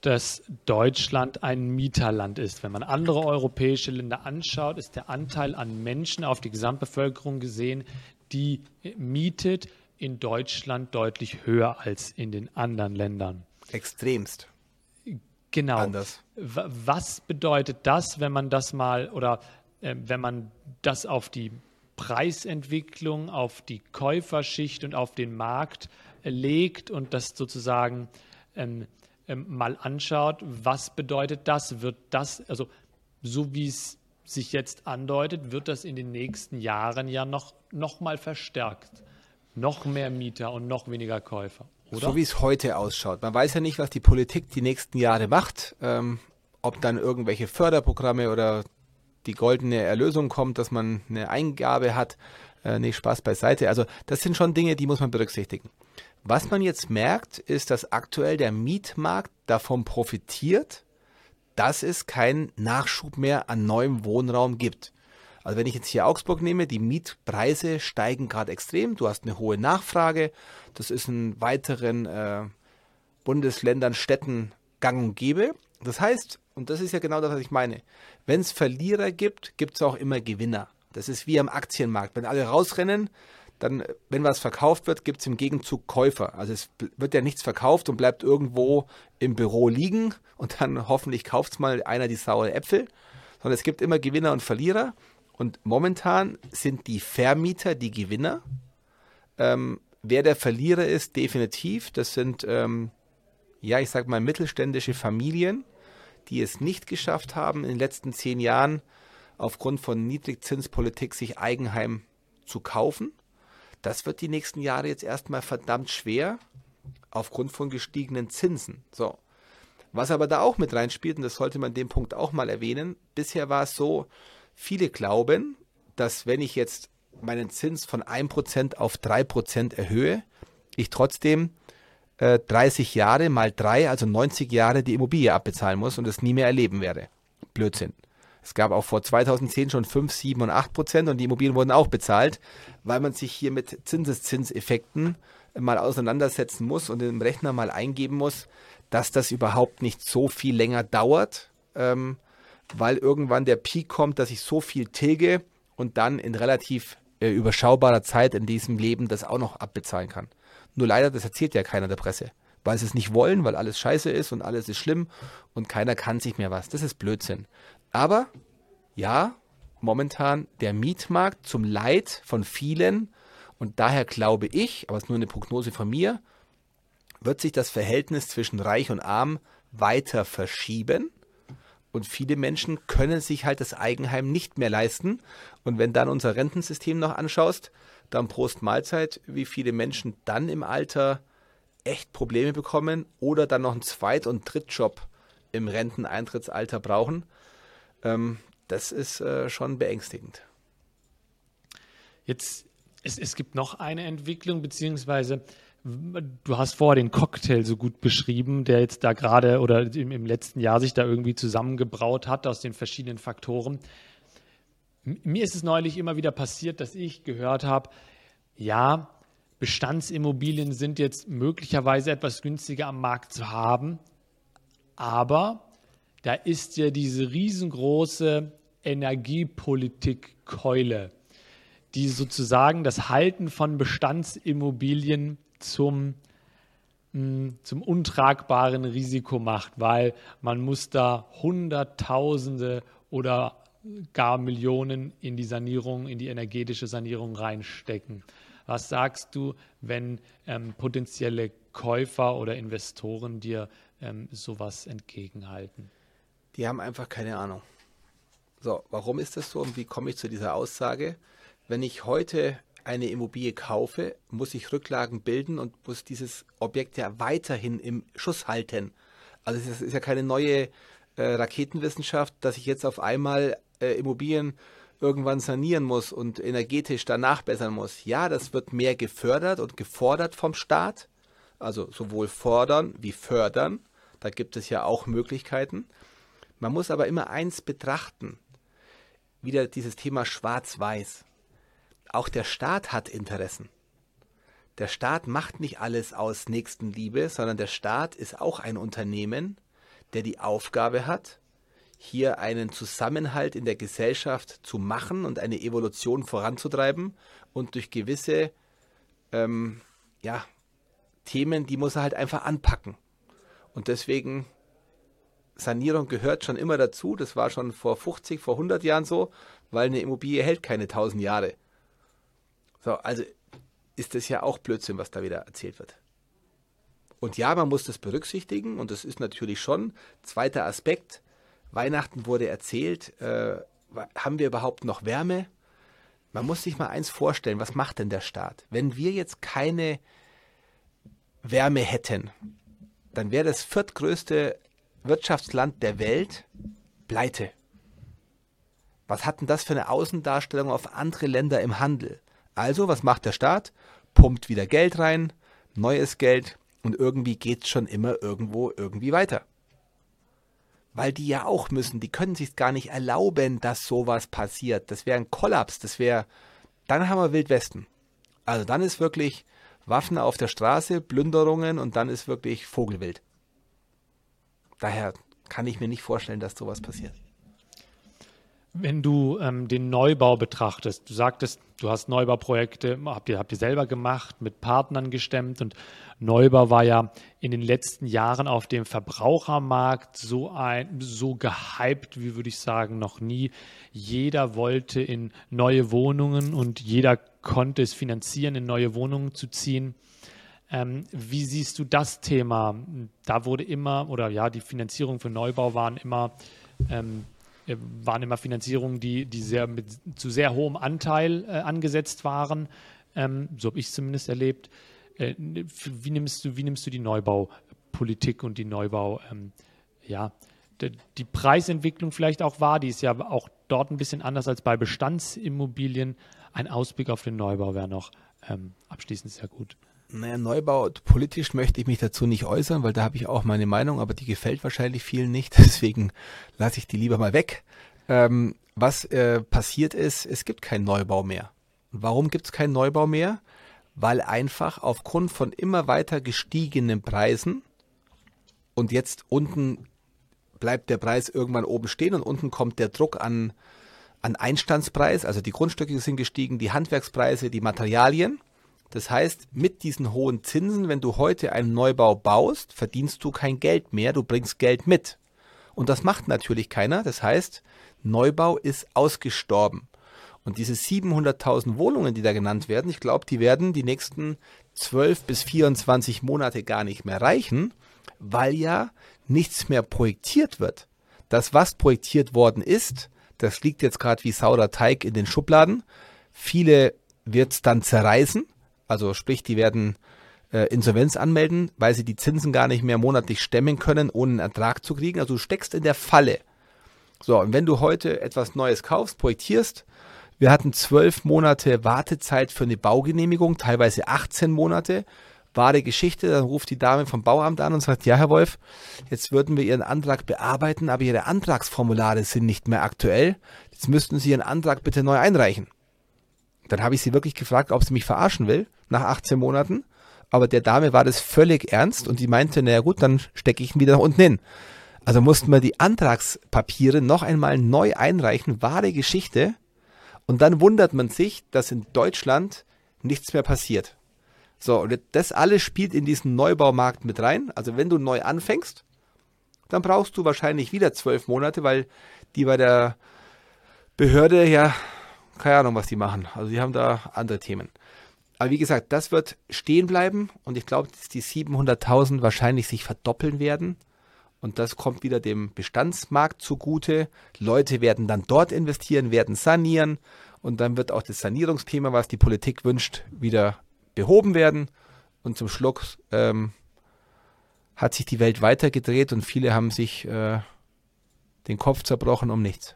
dass Deutschland ein Mieterland ist. Wenn man andere europäische Länder anschaut, ist der Anteil an Menschen auf die Gesamtbevölkerung gesehen, die mietet, in Deutschland deutlich höher als in den anderen Ländern. Extremst. Genau. Anders. Was bedeutet das, wenn man das mal oder äh, wenn man das auf die Preisentwicklung, auf die Käuferschicht und auf den Markt äh, legt und das sozusagen ähm, ähm, mal anschaut, was bedeutet das? Wird das, also so wie es sich jetzt andeutet, wird das in den nächsten Jahren ja noch, noch mal verstärkt. Noch mehr Mieter und noch weniger Käufer. Oder? So wie es heute ausschaut. Man weiß ja nicht, was die Politik die nächsten Jahre macht. Ähm, ob dann irgendwelche Förderprogramme oder die goldene Erlösung kommt, dass man eine Eingabe hat. Äh, nee, Spaß beiseite. Also das sind schon Dinge, die muss man berücksichtigen. Was man jetzt merkt, ist, dass aktuell der Mietmarkt davon profitiert, dass es keinen Nachschub mehr an neuem Wohnraum gibt. Also wenn ich jetzt hier Augsburg nehme, die Mietpreise steigen gerade extrem. Du hast eine hohe Nachfrage. Das ist in weiteren äh, Bundesländern, Städten gang und gäbe. Das heißt, und das ist ja genau das, was ich meine, wenn es Verlierer gibt, gibt es auch immer Gewinner. Das ist wie am Aktienmarkt. Wenn alle rausrennen, dann, wenn was verkauft wird, gibt es im Gegenzug Käufer. Also es wird ja nichts verkauft und bleibt irgendwo im Büro liegen und dann hoffentlich kauft es mal einer die sauren Äpfel, sondern es gibt immer Gewinner und Verlierer. Und momentan sind die Vermieter die Gewinner. Ähm, wer der Verlierer ist, definitiv, das sind, ähm, ja, ich sag mal, mittelständische Familien, die es nicht geschafft haben, in den letzten zehn Jahren aufgrund von Niedrigzinspolitik sich Eigenheim zu kaufen das wird die nächsten Jahre jetzt erstmal verdammt schwer aufgrund von gestiegenen Zinsen. So. Was aber da auch mit reinspielt, und das sollte man den Punkt auch mal erwähnen, bisher war es so, viele glauben, dass wenn ich jetzt meinen Zins von 1% auf 3% erhöhe, ich trotzdem äh, 30 Jahre mal 3, also 90 Jahre die Immobilie abbezahlen muss und es nie mehr erleben werde. Blödsinn. Es gab auch vor 2010 schon 5, 7 und 8 Prozent und die Immobilien wurden auch bezahlt, weil man sich hier mit Zinseszinseffekten mal auseinandersetzen muss und im Rechner mal eingeben muss, dass das überhaupt nicht so viel länger dauert, ähm, weil irgendwann der Peak kommt, dass ich so viel tilge und dann in relativ äh, überschaubarer Zeit in diesem Leben das auch noch abbezahlen kann. Nur leider, das erzählt ja keiner der Presse, weil sie es nicht wollen, weil alles scheiße ist und alles ist schlimm und keiner kann sich mehr was. Das ist Blödsinn. Aber ja, momentan der Mietmarkt zum Leid von vielen und daher glaube ich, aber es ist nur eine Prognose von mir, wird sich das Verhältnis zwischen Reich und Arm weiter verschieben und viele Menschen können sich halt das Eigenheim nicht mehr leisten. Und wenn dann unser Rentensystem noch anschaust, dann Prost Mahlzeit, wie viele Menschen dann im Alter echt Probleme bekommen oder dann noch einen Zweit- und Drittjob im Renteneintrittsalter brauchen. Ähm, das ist äh, schon beängstigend. Jetzt, es, es gibt noch eine Entwicklung, beziehungsweise du hast vorher den Cocktail so gut beschrieben, der jetzt da gerade oder im, im letzten Jahr sich da irgendwie zusammengebraut hat aus den verschiedenen Faktoren. Mir ist es neulich immer wieder passiert, dass ich gehört habe, ja, Bestandsimmobilien sind jetzt möglicherweise etwas günstiger am Markt zu haben, aber da ist ja diese riesengroße Energiepolitikkeule, die sozusagen das Halten von Bestandsimmobilien zum, mm, zum untragbaren Risiko macht, weil man muss da Hunderttausende oder gar Millionen in die Sanierung, in die energetische Sanierung reinstecken. Was sagst du, wenn ähm, potenzielle Käufer oder Investoren dir ähm, sowas entgegenhalten? die haben einfach keine Ahnung. So, warum ist das so und wie komme ich zu dieser Aussage? Wenn ich heute eine Immobilie kaufe, muss ich Rücklagen bilden und muss dieses Objekt ja weiterhin im Schuss halten. Also es ist ja keine neue äh, Raketenwissenschaft, dass ich jetzt auf einmal äh, Immobilien irgendwann sanieren muss und energetisch danach bessern muss. Ja, das wird mehr gefördert und gefordert vom Staat, also sowohl fordern wie fördern. Da gibt es ja auch Möglichkeiten. Man muss aber immer eins betrachten. Wieder dieses Thema Schwarz-Weiß. Auch der Staat hat Interessen. Der Staat macht nicht alles aus Nächstenliebe, sondern der Staat ist auch ein Unternehmen, der die Aufgabe hat, hier einen Zusammenhalt in der Gesellschaft zu machen und eine Evolution voranzutreiben und durch gewisse ähm, ja, Themen, die muss er halt einfach anpacken. Und deswegen, Sanierung gehört schon immer dazu. Das war schon vor 50, vor 100 Jahren so, weil eine Immobilie hält keine 1000 Jahre. So, also ist das ja auch Blödsinn, was da wieder erzählt wird. Und ja, man muss das berücksichtigen und das ist natürlich schon. Zweiter Aspekt, Weihnachten wurde erzählt, äh, haben wir überhaupt noch Wärme? Man muss sich mal eins vorstellen, was macht denn der Staat? Wenn wir jetzt keine Wärme hätten, dann wäre das viertgrößte Wirtschaftsland der Welt pleite. Was hat denn das für eine Außendarstellung auf andere Länder im Handel? Also, was macht der Staat? Pumpt wieder Geld rein, neues Geld und irgendwie geht es schon immer irgendwo irgendwie weiter. Weil die ja auch müssen, die können sich gar nicht erlauben, dass sowas passiert. Das wäre ein Kollaps, das wäre, dann haben wir Wildwesten. Also dann ist wirklich Waffen auf der Straße, Plünderungen und dann ist wirklich Vogelwild. Daher kann ich mir nicht vorstellen, dass sowas passiert. Wenn du ähm, den Neubau betrachtest, du sagtest, du hast Neubauprojekte, habt ihr, habt ihr selber gemacht, mit Partnern gestemmt und Neubau war ja in den letzten Jahren auf dem Verbrauchermarkt so ein, so gehypt, wie würde ich sagen, noch nie. Jeder wollte in neue Wohnungen und jeder konnte es finanzieren, in neue Wohnungen zu ziehen. Ähm, wie siehst du das Thema? Da wurde immer, oder ja, die Finanzierung für Neubau waren immer ähm, äh, waren immer Finanzierungen, die, die sehr mit zu sehr hohem Anteil äh, angesetzt waren. Ähm, so habe ich es zumindest erlebt. Äh, wie, nimmst du, wie nimmst du die Neubaupolitik und die Neubau, ähm, ja, die, die Preisentwicklung vielleicht auch wahr? Die ist ja auch dort ein bisschen anders als bei Bestandsimmobilien. Ein Ausblick auf den Neubau wäre noch ähm, abschließend sehr gut. Naja, Neubau, politisch möchte ich mich dazu nicht äußern, weil da habe ich auch meine Meinung, aber die gefällt wahrscheinlich vielen nicht, deswegen lasse ich die lieber mal weg. Ähm, was äh, passiert ist, es gibt keinen Neubau mehr. Warum gibt es keinen Neubau mehr? Weil einfach aufgrund von immer weiter gestiegenen Preisen und jetzt unten bleibt der Preis irgendwann oben stehen und unten kommt der Druck an, an Einstandspreis, also die Grundstücke sind gestiegen, die Handwerkspreise, die Materialien. Das heißt, mit diesen hohen Zinsen, wenn du heute einen Neubau baust, verdienst du kein Geld mehr, du bringst Geld mit. Und das macht natürlich keiner. Das heißt, Neubau ist ausgestorben. Und diese 700.000 Wohnungen, die da genannt werden, ich glaube, die werden die nächsten 12 bis 24 Monate gar nicht mehr reichen, weil ja nichts mehr projektiert wird. Das, was projektiert worden ist, das liegt jetzt gerade wie saurer Teig in den Schubladen. Viele wird es dann zerreißen also sprich, die werden äh, Insolvenz anmelden, weil sie die Zinsen gar nicht mehr monatlich stemmen können, ohne einen Ertrag zu kriegen. Also du steckst in der Falle. So, und wenn du heute etwas Neues kaufst, projektierst, wir hatten zwölf Monate Wartezeit für eine Baugenehmigung, teilweise 18 Monate. Wahre Geschichte, dann ruft die Dame vom Bauamt an und sagt, ja, Herr Wolf, jetzt würden wir Ihren Antrag bearbeiten, aber Ihre Antragsformulare sind nicht mehr aktuell. Jetzt müssten Sie Ihren Antrag bitte neu einreichen. Dann habe ich sie wirklich gefragt, ob sie mich verarschen will, nach 18 Monaten. Aber der Dame war das völlig ernst und die meinte, naja gut, dann stecke ich ihn wieder nach unten hin. Also mussten wir die Antragspapiere noch einmal neu einreichen, wahre Geschichte. Und dann wundert man sich, dass in Deutschland nichts mehr passiert. So, und das alles spielt in diesen Neubaumarkt mit rein. Also wenn du neu anfängst, dann brauchst du wahrscheinlich wieder zwölf Monate, weil die bei der Behörde ja keine Ahnung, was die machen. Also die haben da andere Themen. Aber wie gesagt, das wird stehen bleiben und ich glaube, dass die 700.000 wahrscheinlich sich verdoppeln werden. Und das kommt wieder dem Bestandsmarkt zugute. Leute werden dann dort investieren, werden sanieren Und dann wird auch das Sanierungsthema, was die Politik wünscht, wieder behoben werden. Und zum Schluss ähm, hat sich die Welt weitergedreht und viele haben sich äh, den Kopf zerbrochen um nichts.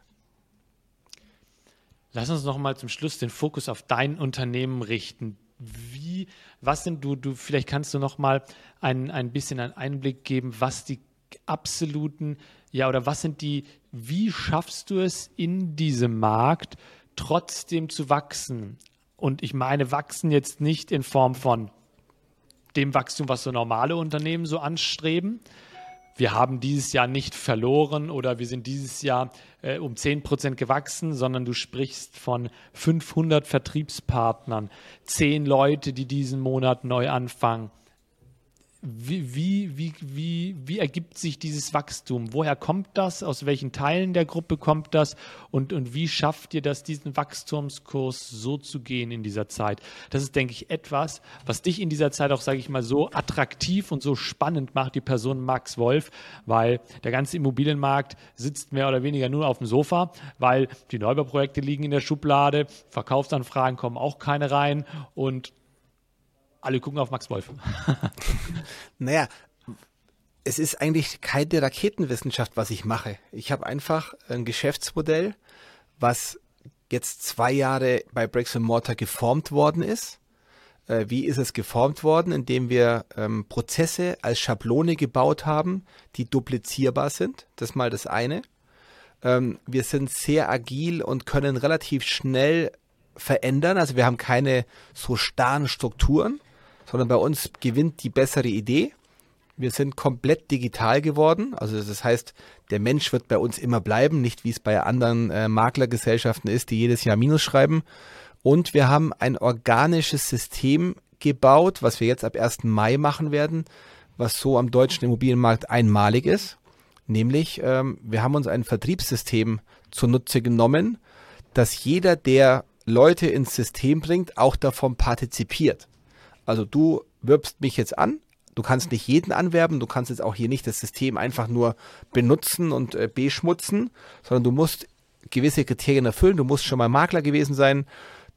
Lass uns noch mal zum Schluss den Fokus auf dein Unternehmen richten. Wie, was sind du, du, vielleicht kannst du noch mal ein, ein bisschen einen Einblick geben, was die absoluten, ja, oder was sind die, wie schaffst du es in diesem Markt trotzdem zu wachsen? Und ich meine, wachsen jetzt nicht in Form von dem Wachstum, was so normale Unternehmen so anstreben. Wir haben dieses Jahr nicht verloren oder wir sind dieses Jahr äh, um 10 Prozent gewachsen, sondern du sprichst von 500 Vertriebspartnern, 10 Leute, die diesen Monat neu anfangen, wie, wie, wie, wie, ergibt sich dieses Wachstum? Woher kommt das? Aus welchen Teilen der Gruppe kommt das? Und, und wie schafft ihr das, diesen Wachstumskurs so zu gehen in dieser Zeit? Das ist, denke ich, etwas, was dich in dieser Zeit auch, sage ich mal, so attraktiv und so spannend macht, die Person Max Wolf, weil der ganze Immobilienmarkt sitzt mehr oder weniger nur auf dem Sofa, weil die Neubauprojekte liegen in der Schublade, Verkaufsanfragen kommen auch keine rein und alle gucken auf Max Wolf. naja, es ist eigentlich keine Raketenwissenschaft, was ich mache. Ich habe einfach ein Geschäftsmodell, was jetzt zwei Jahre bei Bricks Mortar geformt worden ist. Äh, wie ist es geformt worden? Indem wir ähm, Prozesse als Schablone gebaut haben, die duplizierbar sind. Das ist mal das eine. Ähm, wir sind sehr agil und können relativ schnell verändern. Also wir haben keine so starren Strukturen sondern bei uns gewinnt die bessere Idee. Wir sind komplett digital geworden. Also das heißt, der Mensch wird bei uns immer bleiben, nicht wie es bei anderen äh, Maklergesellschaften ist, die jedes Jahr Minus schreiben. Und wir haben ein organisches System gebaut, was wir jetzt ab 1. Mai machen werden, was so am deutschen Immobilienmarkt einmalig ist. Nämlich, ähm, wir haben uns ein Vertriebssystem zunutze genommen, dass jeder, der Leute ins System bringt, auch davon partizipiert. Also du wirbst mich jetzt an. Du kannst nicht jeden anwerben, du kannst jetzt auch hier nicht das System einfach nur benutzen und äh, beschmutzen, sondern du musst gewisse Kriterien erfüllen. Du musst schon mal Makler gewesen sein.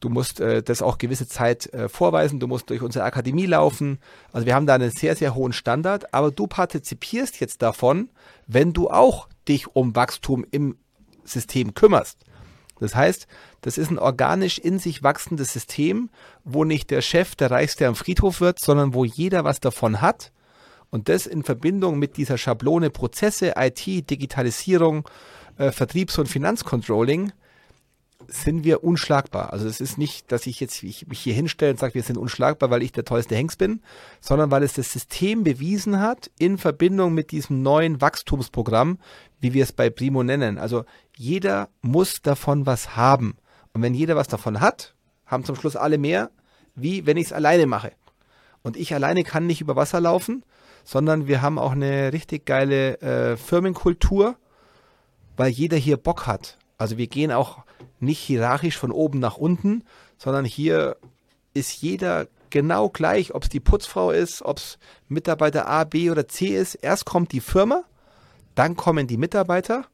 Du musst äh, das auch gewisse Zeit äh, vorweisen. Du musst durch unsere Akademie laufen. Also wir haben da einen sehr, sehr hohen Standard. Aber du partizipierst jetzt davon, wenn du auch dich um Wachstum im System kümmerst. Das heißt, das ist ein organisch in sich wachsendes System, wo nicht der Chef der Reichste am Friedhof wird, sondern wo jeder was davon hat. Und das in Verbindung mit dieser Schablone Prozesse, IT, Digitalisierung, äh, Vertriebs- und Finanzcontrolling sind wir unschlagbar. Also es ist nicht, dass ich jetzt ich mich hier hinstelle und sage, wir sind unschlagbar, weil ich der tollste Hengst bin, sondern weil es das System bewiesen hat in Verbindung mit diesem neuen Wachstumsprogramm, wie wir es bei Primo nennen. Also jeder muss davon was haben. Und wenn jeder was davon hat, haben zum Schluss alle mehr, wie wenn ich es alleine mache. Und ich alleine kann nicht über Wasser laufen, sondern wir haben auch eine richtig geile äh, Firmenkultur, weil jeder hier Bock hat. Also wir gehen auch nicht hierarchisch von oben nach unten, sondern hier ist jeder genau gleich, ob es die Putzfrau ist, ob es Mitarbeiter A, B oder C ist. Erst kommt die Firma, dann kommen die Mitarbeiter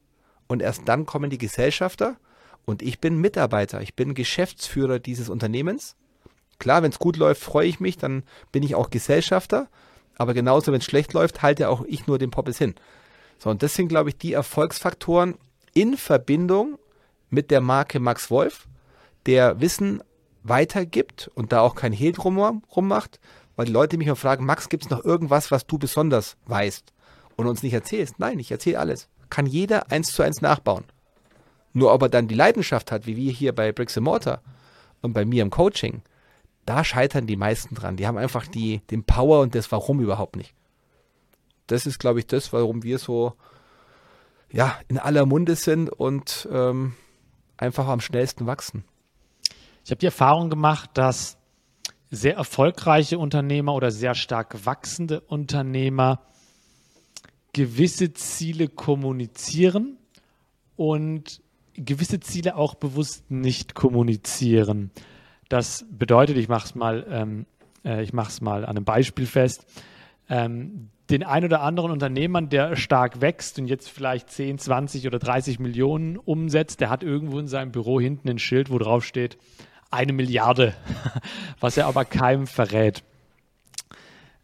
und erst dann kommen die Gesellschafter. Und ich bin Mitarbeiter, ich bin Geschäftsführer dieses Unternehmens. Klar, wenn es gut läuft, freue ich mich, dann bin ich auch Gesellschafter. Aber genauso, wenn es schlecht läuft, halte auch ich nur den Poppes hin. So, und das sind, glaube ich, die Erfolgsfaktoren in Verbindung mit der Marke Max Wolf, der Wissen weitergibt und da auch kein Hehl drum rummacht, weil die Leute mich mal fragen, Max, gibt es noch irgendwas, was du besonders weißt und uns nicht erzählst? Nein, ich erzähle alles. Kann jeder eins zu eins nachbauen. Nur ob er dann die Leidenschaft hat, wie wir hier bei Bricks Mortar und bei mir im Coaching, da scheitern die meisten dran. Die haben einfach die, den Power und das Warum überhaupt nicht. Das ist, glaube ich, das, warum wir so ja, in aller Munde sind und ähm, einfach am schnellsten wachsen. Ich habe die Erfahrung gemacht, dass sehr erfolgreiche Unternehmer oder sehr stark wachsende Unternehmer gewisse Ziele kommunizieren und gewisse Ziele auch bewusst nicht kommunizieren. Das bedeutet, ich mache es mal, ähm, äh, mal an einem Beispiel fest. Ähm, den ein oder anderen Unternehmern, der stark wächst und jetzt vielleicht 10, 20 oder 30 Millionen umsetzt, der hat irgendwo in seinem Büro hinten ein Schild, wo drauf steht, eine Milliarde, was er aber keinem verrät.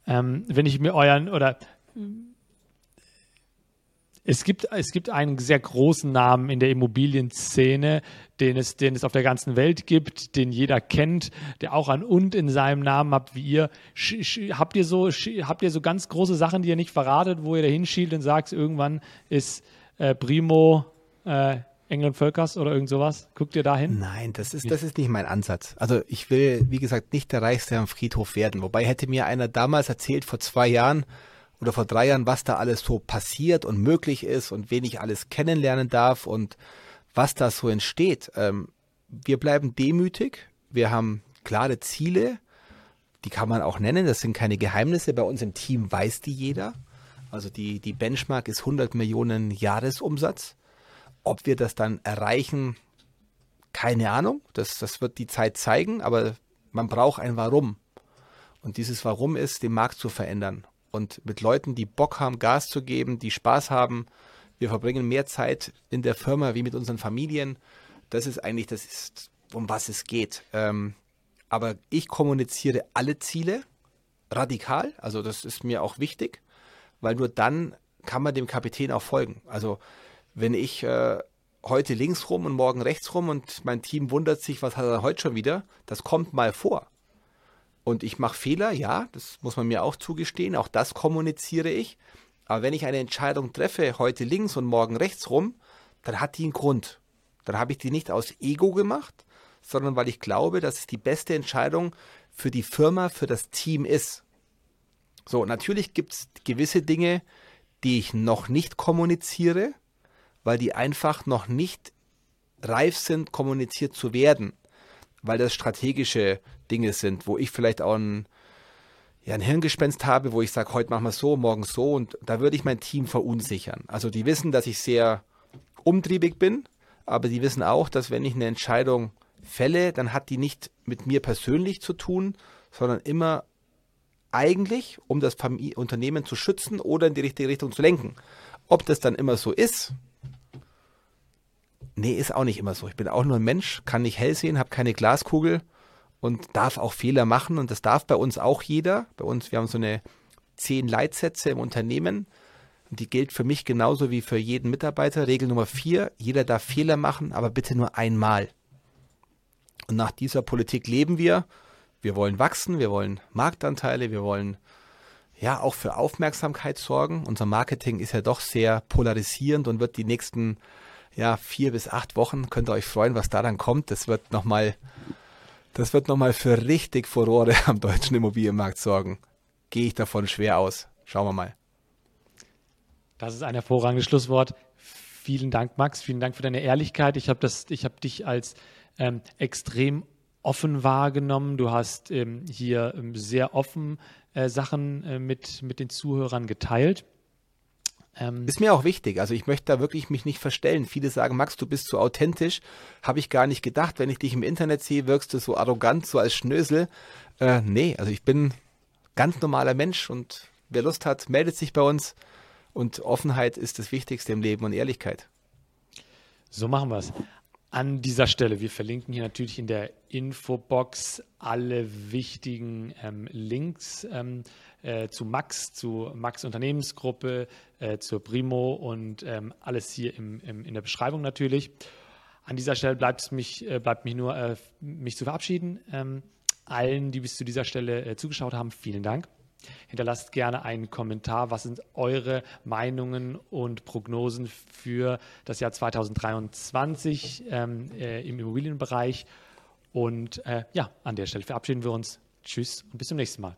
Ähm, wenn ich mir euren oder es gibt, es gibt einen sehr großen Namen in der Immobilienszene, den es, den es auf der ganzen Welt gibt, den jeder kennt, der auch ein Und in seinem Namen hat wie ihr. Habt ihr so, habt ihr so ganz große Sachen, die ihr nicht verratet, wo ihr da hinschielt und sagt, irgendwann ist äh, Primo äh, England Völkers oder irgend sowas? Guckt ihr da hin? Nein, das ist, das ist nicht mein Ansatz. Also ich will, wie gesagt, nicht der Reichste am Friedhof werden. Wobei hätte mir einer damals erzählt, vor zwei Jahren, oder vor drei Jahren, was da alles so passiert und möglich ist und wen ich alles kennenlernen darf und was da so entsteht. Ähm, wir bleiben demütig, wir haben klare Ziele, die kann man auch nennen, das sind keine Geheimnisse, bei uns im Team weiß die jeder. Also die, die Benchmark ist 100 Millionen Jahresumsatz. Ob wir das dann erreichen, keine Ahnung, das, das wird die Zeit zeigen, aber man braucht ein Warum. Und dieses Warum ist, den Markt zu verändern und mit Leuten, die Bock haben, Gas zu geben, die Spaß haben. Wir verbringen mehr Zeit in der Firma wie mit unseren Familien. Das ist eigentlich das, ist, um was es geht. Ähm, aber ich kommuniziere alle Ziele radikal. Also das ist mir auch wichtig, weil nur dann kann man dem Kapitän auch folgen. Also wenn ich äh, heute links rum und morgen rechts rum und mein Team wundert sich, was hat er heute schon wieder, das kommt mal vor. Und ich mache Fehler, ja, das muss man mir auch zugestehen, auch das kommuniziere ich. Aber wenn ich eine Entscheidung treffe, heute links und morgen rechts rum, dann hat die einen Grund. Dann habe ich die nicht aus Ego gemacht, sondern weil ich glaube, dass es die beste Entscheidung für die Firma, für das Team ist. So, natürlich gibt es gewisse Dinge, die ich noch nicht kommuniziere, weil die einfach noch nicht reif sind, kommuniziert zu werden weil das strategische Dinge sind, wo ich vielleicht auch ein, ja, ein Hirngespenst habe, wo ich sage, heute machen wir so, morgen so und da würde ich mein Team verunsichern. Also die wissen, dass ich sehr umtriebig bin, aber die wissen auch, dass wenn ich eine Entscheidung fälle, dann hat die nicht mit mir persönlich zu tun, sondern immer eigentlich, um das Familie Unternehmen zu schützen oder in die richtige Richtung zu lenken. Ob das dann immer so ist, Nee, ist auch nicht immer so. Ich bin auch nur ein Mensch, kann nicht hell sehen, habe keine Glaskugel und darf auch Fehler machen. Und das darf bei uns auch jeder. Bei uns, wir haben so eine zehn Leitsätze im Unternehmen. Und die gilt für mich genauso wie für jeden Mitarbeiter. Regel Nummer vier, jeder darf Fehler machen, aber bitte nur einmal. Und nach dieser Politik leben wir. Wir wollen wachsen, wir wollen Marktanteile, wir wollen ja auch für Aufmerksamkeit sorgen. Unser Marketing ist ja doch sehr polarisierend und wird die nächsten ja, vier bis acht Wochen. Könnt ihr euch freuen, was da dann kommt. Das wird nochmal, das für richtig Furore am deutschen Immobilienmarkt sorgen. Gehe ich davon schwer aus. Schauen wir mal. Das ist ein hervorragendes Schlusswort. Vielen Dank, Max. Vielen Dank für deine Ehrlichkeit. Ich habe habe dich als ähm, extrem offen wahrgenommen. Du hast ähm, hier ähm, sehr offen äh, Sachen äh, mit, mit den Zuhörern geteilt. Ähm, ist mir auch wichtig. Also ich möchte da wirklich mich nicht verstellen. Viele sagen, Max, du bist zu authentisch. Habe ich gar nicht gedacht. Wenn ich dich im Internet sehe, wirkst du so arrogant, so als Schnösel. Äh, nee, also ich bin ganz normaler Mensch und wer Lust hat, meldet sich bei uns. Und Offenheit ist das Wichtigste im Leben und Ehrlichkeit. So machen wir es. An dieser Stelle, wir verlinken hier natürlich in der Infobox alle wichtigen ähm, Links. Ähm, äh, zu Max, zu Max Unternehmensgruppe, äh, zur Primo und ähm, alles hier im, im, in der Beschreibung natürlich. An dieser Stelle bleibt, mich, äh, bleibt mich nur, äh, mich zu verabschieden. Ähm, allen, die bis zu dieser Stelle äh, zugeschaut haben, vielen Dank. Hinterlasst gerne einen Kommentar. Was sind eure Meinungen und Prognosen für das Jahr 2023 ähm, äh, im Immobilienbereich? Und ja, an der Stelle verabschieden wir uns. Tschüss und bis zum nächsten Mal.